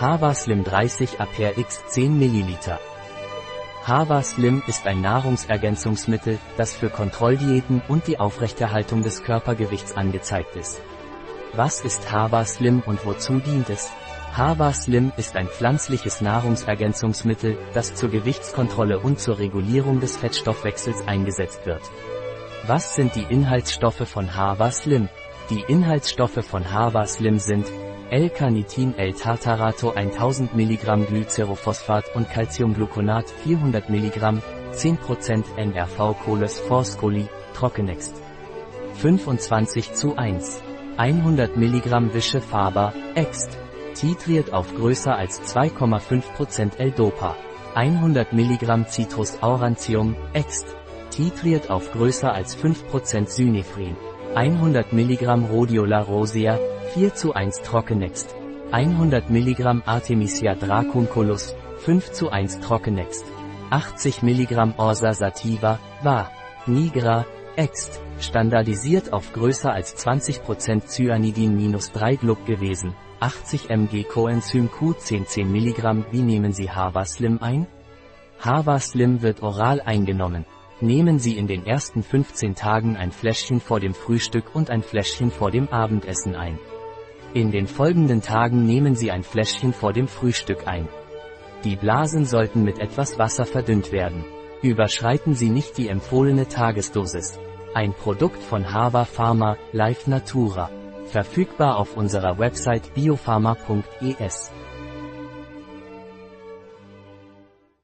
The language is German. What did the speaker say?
Hava Slim 30 Aper X 10 ml. Hava Slim ist ein Nahrungsergänzungsmittel, das für Kontrolldiäten und die Aufrechterhaltung des Körpergewichts angezeigt ist. Was ist Hava Slim und wozu dient es? Hava Slim ist ein pflanzliches Nahrungsergänzungsmittel, das zur Gewichtskontrolle und zur Regulierung des Fettstoffwechsels eingesetzt wird. Was sind die Inhaltsstoffe von Hava Slim? Die Inhaltsstoffe von Hava Slim sind L-Carnitin L-Tartarato 1000 mg Glycerophosphat und Calciumgluconat 400 mg, 10% NRV Coles Forscoli, Trockenext. 25 zu 1. 100 mg Wische Faber, Ext. Titriert auf größer als 2,5% L-Dopa. 100 mg Citrus aurantium, Ext. Titriert auf größer als 5% Synephrin. 100 mg Rhodiola rosea, 4 zu 1 Trockenext. 100 mg Artemisia dracunculus, 5 zu 1 Trockenext. 80 mg Orsa sativa, var. Nigra, ext. Standardisiert auf größer als 20% Cyanidin-3 Gluck gewesen. 80 mg Coenzym Q10 10 mg Wie nehmen Sie Hava Slim ein? Hava Slim wird oral eingenommen. Nehmen Sie in den ersten 15 Tagen ein Fläschchen vor dem Frühstück und ein Fläschchen vor dem Abendessen ein. In den folgenden Tagen nehmen Sie ein Fläschchen vor dem Frühstück ein. Die Blasen sollten mit etwas Wasser verdünnt werden. Überschreiten Sie nicht die empfohlene Tagesdosis. Ein Produkt von Hava Pharma, Life Natura. Verfügbar auf unserer Website biopharma.es.